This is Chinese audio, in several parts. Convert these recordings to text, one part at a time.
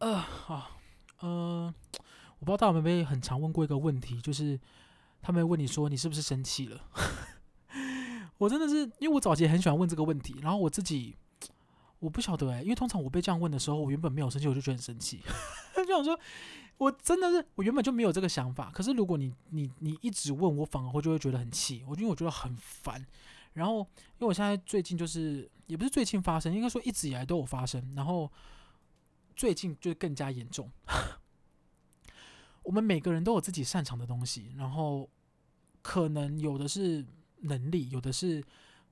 呃，好，呃，我不知道大家有没有很常问过一个问题，就是他们问你说你是不是生气了？我真的是，因为我早期很喜欢问这个问题，然后我自己我不晓得诶，因为通常我被这样问的时候，我原本没有生气，我就觉得很生气，就想说，我真的是我原本就没有这个想法，可是如果你你你一直问我，反而会就会觉得很气，我因为我觉得很烦。然后，因为我现在最近就是，也不是最近发生，应该说一直以来都有发生。然后最近就更加严重。我们每个人都有自己擅长的东西，然后可能有的是能力，有的是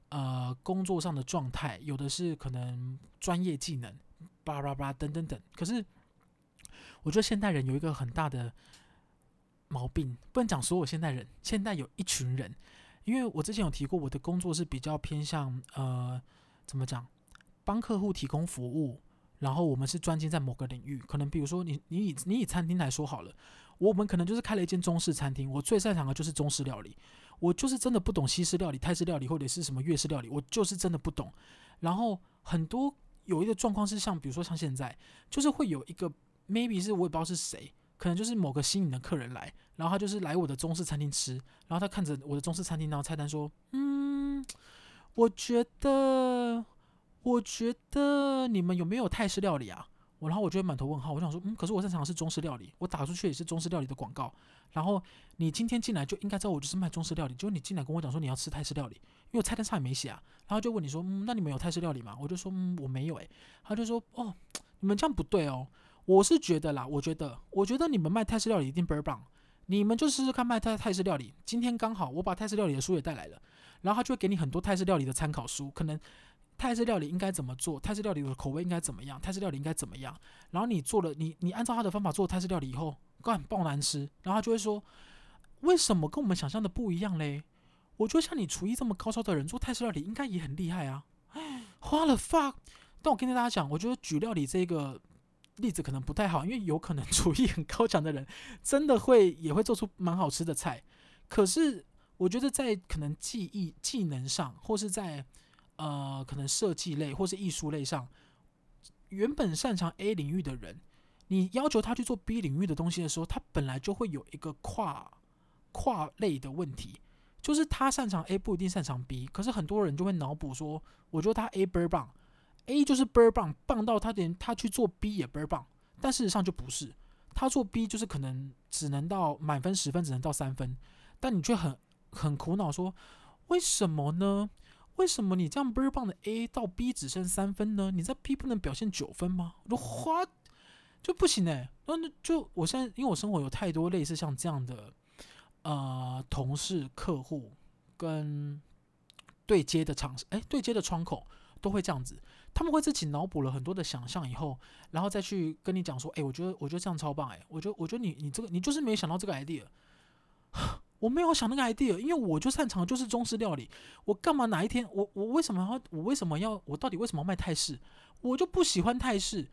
呃工作上的状态，有的是可能专业技能，巴拉巴拉等等等。可是我觉得现代人有一个很大的毛病，不能讲所有现代人，现代有一群人。因为我之前有提过，我的工作是比较偏向呃，怎么讲，帮客户提供服务，然后我们是专精在某个领域。可能比如说你你以你以餐厅来说好了，我们可能就是开了一间中式餐厅，我最擅长的就是中式料理，我就是真的不懂西式料理、泰式料理或者是什么粤式料理，我就是真的不懂。然后很多有一个状况是像比如说像现在，就是会有一个 maybe 是我也不知道是谁。可能就是某个新颖的客人来，然后他就是来我的中式餐厅吃，然后他看着我的中式餐厅，然后菜单说：“嗯，我觉得，我觉得你们有没有泰式料理啊？”我然后我就会满头问号，我想说：“嗯，可是我擅长的是中式料理，我打出去也是中式料理的广告。然后你今天进来就应该知道我就是卖中式料理，就你进来跟我讲说你要吃泰式料理，因为我菜单上也没写啊。然后就问你说：嗯，那你们有泰式料理吗？我就说：嗯，我没有。诶，他就说：哦，你们这样不对哦。”我是觉得啦，我觉得，我觉得你们卖泰式料理一定倍儿棒，你们就试试看卖泰泰式料理。今天刚好我把泰式料理的书也带来了，然后他就会给你很多泰式料理的参考书，可能泰式料理应该怎么做，泰式料理的口味应该怎么样，泰式料理应该怎么样。然后你做了，你你按照他的方法做泰式料理以后，干爆难吃，然后他就会说，为什么跟我们想象的不一样嘞？我觉得像你厨艺这么高超的人做泰式料理应该也很厉害啊。花了 fuck，但我跟大家讲，我觉得举料理这个。例子可能不太好，因为有可能 厨艺很高强的人，真的会也会做出蛮好吃的菜。可是我觉得在可能技艺技能上，或是在呃可能设计类或是艺术类上，原本擅长 A 领域的人，你要求他去做 B 领域的东西的时候，他本来就会有一个跨跨类的问题，就是他擅长 A 不一定擅长 B。可是很多人就会脑补说，我觉得他 A 倍儿棒。A 就是倍儿棒，棒到他连他去做 B 也倍儿棒，但事实上就不是，他做 B 就是可能只能到满分十分只能到三分，但你却很很苦恼说，为什么呢？为什么你这样倍儿棒的 A 到 B 只剩三分呢？你在 B 不能表现九分吗？我花就不行哎，那那就我现在因为我生活有太多类似像这样的呃同事客户跟对接的场哎对接的窗口都会这样子。他们会自己脑补了很多的想象以后，然后再去跟你讲说：“哎，我觉得我觉得这样超棒哎，我觉得我觉得你你这个你就是没想到这个 idea，我没有想那个 idea，因为我就擅长就是中式料理，我干嘛哪一天我我为什么要我为什么要我到底为什么要卖泰式？我就不喜欢泰式，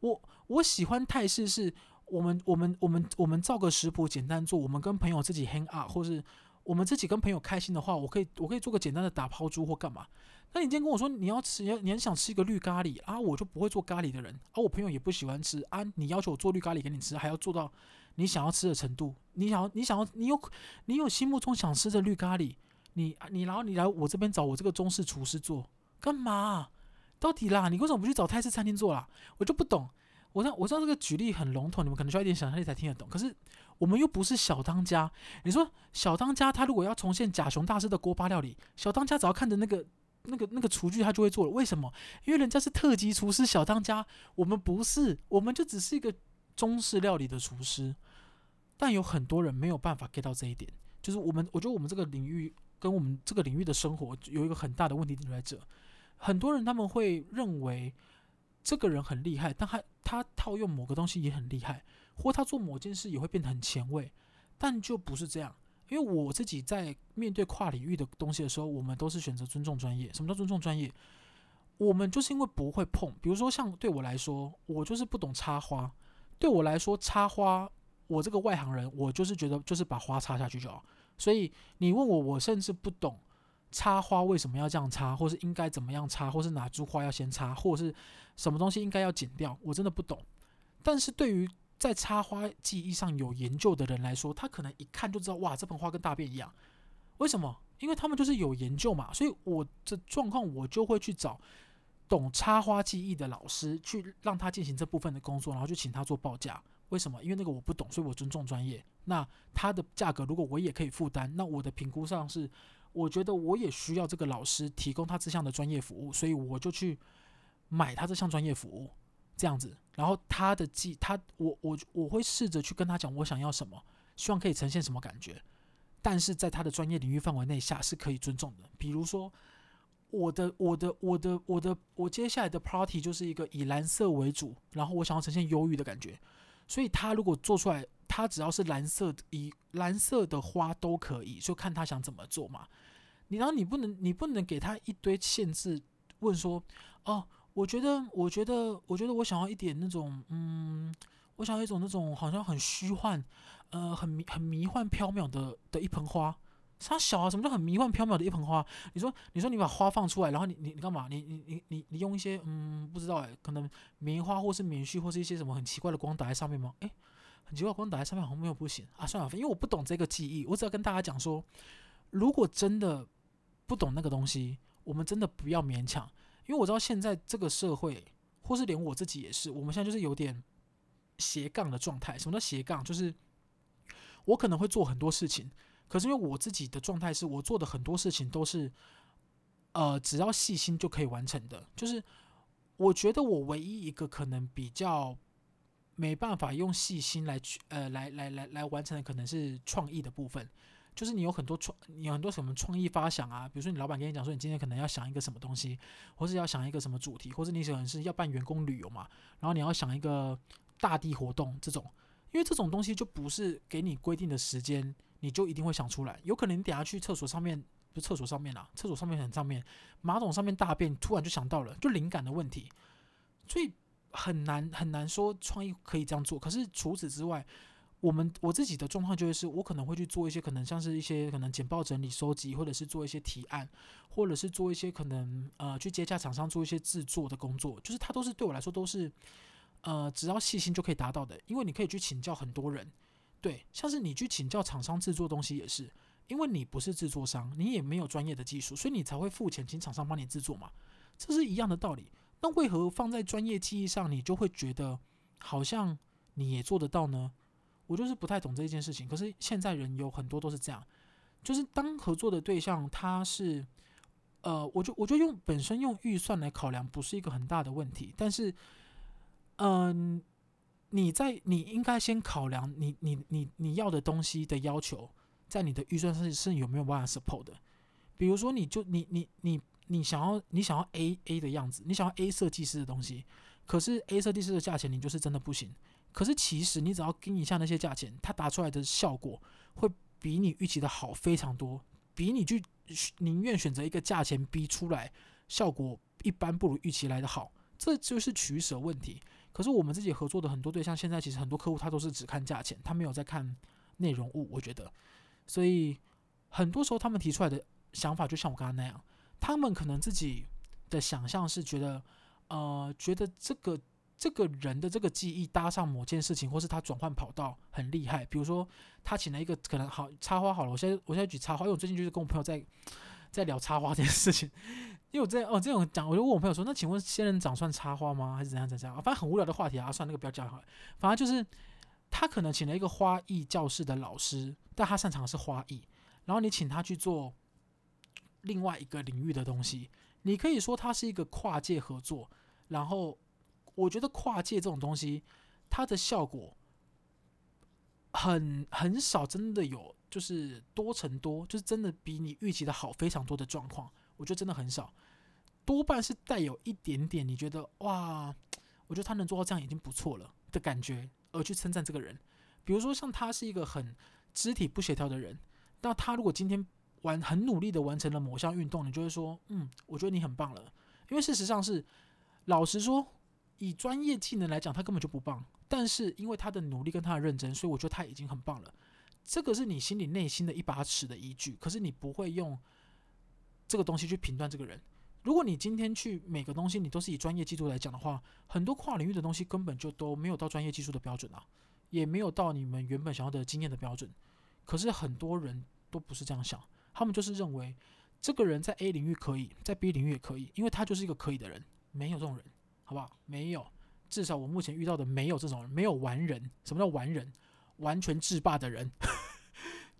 我我喜欢泰式是我们我们我们我们照个食谱简单做，我们跟朋友自己 hang out，或是我们自己跟朋友开心的话，我可以我可以做个简单的打抛猪或干嘛。”那你今天跟我说你要吃，你很想吃一个绿咖喱啊，我就不会做咖喱的人，而、啊、我朋友也不喜欢吃啊。你要求我做绿咖喱给你吃，还要做到你想要吃的程度，你想要，你想要，你有，你有心目中想吃的绿咖喱，你你然后你来我这边找我这个中式厨师做干嘛？到底啦，你为什么不去找泰式餐厅做啦？我就不懂。我知道我知道这个举例很笼统，你们可能需要一点想象力才听得懂。可是我们又不是小当家，你说小当家他如果要重现贾熊大师的锅巴料理，小当家只要看着那个。那个那个厨具他就会做了，为什么？因为人家是特级厨师小当家，我们不是，我们就只是一个中式料理的厨师。但有很多人没有办法 get 到这一点，就是我们，我觉得我们这个领域跟我们这个领域的生活有一个很大的问题点在这。很多人他们会认为这个人很厉害，但他他套用某个东西也很厉害，或他做某件事也会变得很前卫，但就不是这样。因为我自己在面对跨领域的东西的时候，我们都是选择尊重专业。什么叫尊重专业？我们就是因为不会碰，比如说像对我来说，我就是不懂插花。对我来说，插花，我这个外行人，我就是觉得就是把花插下去就好。所以你问我，我甚至不懂插花为什么要这样插，或是应该怎么样插，或是哪株花要先插，或者是什么东西应该要剪掉，我真的不懂。但是对于在插花技艺上有研究的人来说，他可能一看就知道，哇，这盆花跟大便一样。为什么？因为他们就是有研究嘛。所以我的状况，我就会去找懂插花技艺的老师，去让他进行这部分的工作，然后就请他做报价。为什么？因为那个我不懂，所以我尊重专业。那他的价格如果我也可以负担，那我的评估上是，我觉得我也需要这个老师提供他这项的专业服务，所以我就去买他这项专业服务，这样子。然后他的技，他我我我会试着去跟他讲我想要什么，希望可以呈现什么感觉，但是在他的专业领域范围内下是可以尊重的。比如说，我的我的我的我的我接下来的 party 就是一个以蓝色为主，然后我想要呈现忧郁的感觉。所以他如果做出来，他只要是蓝色，以蓝色的花都可以，就看他想怎么做嘛。你然后你不能，你不能给他一堆限制，问说，哦，我觉得，我觉得，我觉得我想要一点那种，嗯，我想要一种那种好像很虚幻，呃，很迷很迷幻飘渺的的一盆花。它小啊，什么叫很迷幻缥缈的一盆花？你说，你说你把花放出来，然后你你你干嘛？你你你你你用一些嗯，不知道哎，可能棉花或是棉絮或是一些什么很奇怪的光打在上面吗？诶，很奇怪，光打在上面好像没有不行啊。算了，因为我不懂这个技艺，我只要跟大家讲说，如果真的不懂那个东西，我们真的不要勉强，因为我知道现在这个社会，或是连我自己也是，我们现在就是有点斜杠的状态。什么叫斜杠？就是我可能会做很多事情。可是因为我自己的状态是，我做的很多事情都是，呃，只要细心就可以完成的。就是我觉得我唯一一个可能比较没办法用细心来去，呃，来来来来完成的，可能是创意的部分。就是你有很多创，你有很多什么创意发想啊，比如说你老板跟你讲说，你今天可能要想一个什么东西，或是要想一个什么主题，或者你可能是要办员工旅游嘛，然后你要想一个大地活动这种，因为这种东西就不是给你规定的时间。你就一定会想出来，有可能你等下去厕所上面，不厕所上面啦，厕所上面很上面，马桶上面大便，突然就想到了，就灵感的问题，所以很难很难说创意可以这样做。可是除此之外，我们我自己的状况就是，我可能会去做一些可能像是一些可能简报整理收集，或者是做一些提案，或者是做一些可能呃去接洽厂商做一些制作的工作，就是它都是对我来说都是呃只要细心就可以达到的，因为你可以去请教很多人。对，像是你去请教厂商制作东西也是，因为你不是制作商，你也没有专业的技术，所以你才会付钱请厂商帮你制作嘛，这是一样的道理。那为何放在专业技艺上，你就会觉得好像你也做得到呢？我就是不太懂这件事情。可是现在人有很多都是这样，就是当合作的对象他是，呃，我就我就用本身用预算来考量不是一个很大的问题，但是，嗯、你在你应该先考量你你你你要的东西的要求，在你的预算上是有没有办法 support 的。比如说，你就你你你你想要你想要 A A 的样子，你想要 A 设计师的东西，可是 A 设计师的价钱你就是真的不行。可是其实你只要跟一下那些价钱，它打出来的效果会比你预期的好非常多，比你去宁愿选择一个价钱逼出来效果一般不如预期来的好，这就是取舍问题。可是我们自己合作的很多对象，现在其实很多客户他都是只看价钱，他没有在看内容物。我觉得，所以很多时候他们提出来的想法，就像我刚刚那样，他们可能自己的想象是觉得，呃，觉得这个这个人的这个记忆搭上某件事情，或是他转换跑道很厉害。比如说，他请了一个可能好插花好了，我现在我现在举插花，因为我最近就是跟我朋友在在聊插花这件事情。因为我这哦这种讲，我就问我朋友说：“那请问仙人掌算插花吗？还是怎样怎样？”反正很无聊的话题啊，算那个不要讲好了。反正就是他可能请了一个花艺教室的老师，但他擅长的是花艺。然后你请他去做另外一个领域的东西，你可以说他是一个跨界合作。然后我觉得跨界这种东西，它的效果很很少，真的有就是多成多，就是真的比你预期的好非常多的状况。我觉得真的很少，多半是带有一点点你觉得哇，我觉得他能做到这样已经不错了的感觉，而去称赞这个人。比如说像他是一个很肢体不协调的人，那他如果今天完很努力的完成了某项运动，你就会说，嗯，我觉得你很棒了。因为事实上是，老实说，以专业技能来讲，他根本就不棒。但是因为他的努力跟他的认真，所以我觉得他已经很棒了。这个是你心里内心的一把尺的依据，可是你不会用。这个东西去评断这个人，如果你今天去每个东西你都是以专业技术来讲的话，很多跨领域的东西根本就都没有到专业技术的标准啊，也没有到你们原本想要的经验的标准。可是很多人都不是这样想，他们就是认为这个人在 A 领域可以，在 B 领域也可以，因为他就是一个可以的人。没有这种人，好不好？没有，至少我目前遇到的没有这种人，没有完人。什么叫完人？完全制霸的人。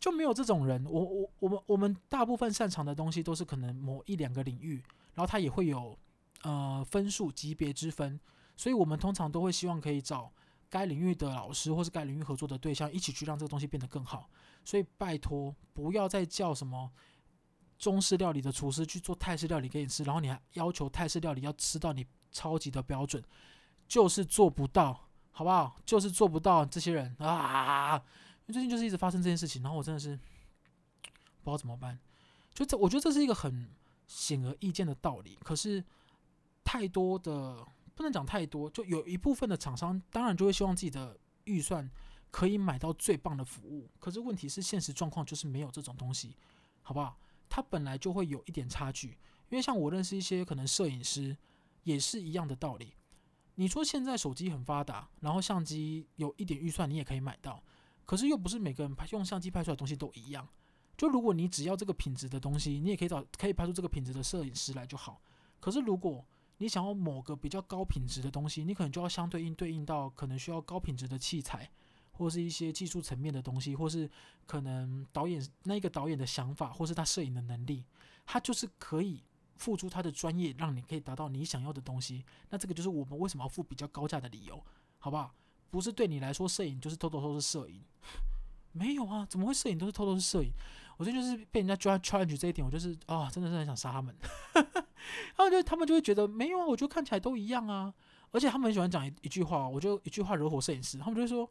就没有这种人，我我我们我们大部分擅长的东西都是可能某一两个领域，然后他也会有呃分数级别之分，所以我们通常都会希望可以找该领域的老师或是该领域合作的对象一起去让这个东西变得更好。所以拜托不要再叫什么中式料理的厨师去做泰式料理给你吃，然后你还要求泰式料理要吃到你超级的标准，就是做不到，好不好？就是做不到，这些人啊。最近就是一直发生这件事情，然后我真的是不知道怎么办。就这，我觉得这是一个很显而易见的道理。可是太多的不能讲太多，就有一部分的厂商当然就会希望自己的预算可以买到最棒的服务。可是问题是现实状况就是没有这种东西，好不好？它本来就会有一点差距。因为像我认识一些可能摄影师也是一样的道理。你说现在手机很发达，然后相机有一点预算你也可以买到。可是又不是每个人拍用相机拍出来的东西都一样。就如果你只要这个品质的东西，你也可以找可以拍出这个品质的摄影师来就好。可是如果你想要某个比较高品质的东西，你可能就要相对应对应到可能需要高品质的器材，或是一些技术层面的东西，或是可能导演那个导演的想法，或是他摄影的能力，他就是可以付出他的专业，让你可以达到你想要的东西。那这个就是我们为什么要付比较高价的理由，好不好？不是对你来说，摄影就是偷偷偷是摄影，没有啊，怎么会摄影都是偷偷是摄影？我这就是被人家抓 challenge 这一点，我就是啊、真的是很想杀他们。然后就他们就会觉得没有啊，我觉得看起来都一样啊，而且他们很喜欢讲一一句话，我就一句话惹火摄影师，他们就会说，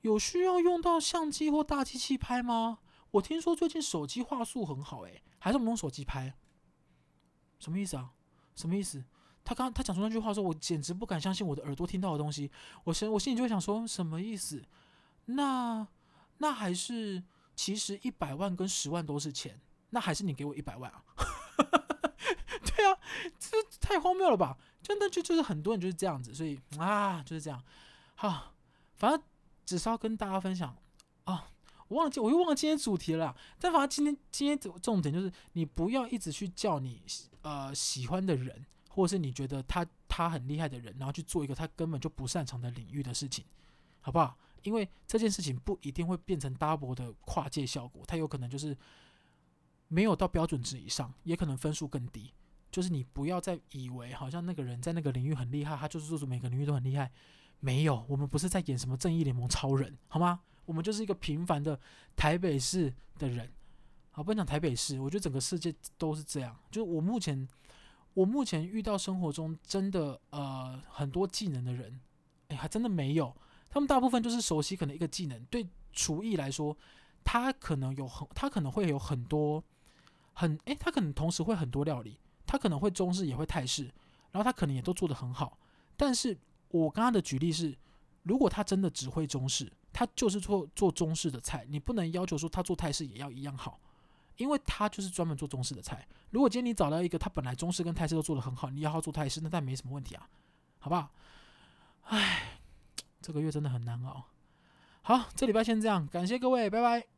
有需要用到相机或大机器拍吗？我听说最近手机画素很好，诶，还是我们用手机拍？什么意思啊？什么意思？他刚他讲出那句话说，我简直不敢相信我的耳朵听到的东西。我心我心里就会想说，什么意思？那那还是其实一百万跟十万都是钱，那还是你给我一百万啊？对啊，这太荒谬了吧？真的就就是很多人就是这样子，所以啊就是这样。好，反正只是要跟大家分享啊，我忘记我又忘了今天主题了。但反正今天今天重点就是，你不要一直去叫你呃喜欢的人。或是你觉得他他很厉害的人，然后去做一个他根本就不擅长的领域的事情，好不好？因为这件事情不一定会变成 double 的跨界效果，它有可能就是没有到标准值以上，也可能分数更低。就是你不要再以为好像那个人在那个领域很厉害，他就是做出每个领域都很厉害。没有，我们不是在演什么正义联盟超人，好吗？我们就是一个平凡的台北市的人。好，不讲台北市，我觉得整个世界都是这样。就是我目前。我目前遇到生活中真的呃很多技能的人，哎，还真的没有。他们大部分就是熟悉可能一个技能。对厨艺来说，他可能有很，他可能会有很多很，哎，他可能同时会很多料理，他可能会中式也会泰式，然后他可能也都做得很好。但是我刚刚的举例是，如果他真的只会中式，他就是做做中式的菜，你不能要求说他做泰式也要一样好。因为他就是专门做中式的菜。如果今天你找到一个他本来中式跟泰式都做得很好，你要他做泰式，那但没什么问题啊，好不好？唉，这个月真的很难熬。好，这礼拜先这样，感谢各位，拜拜。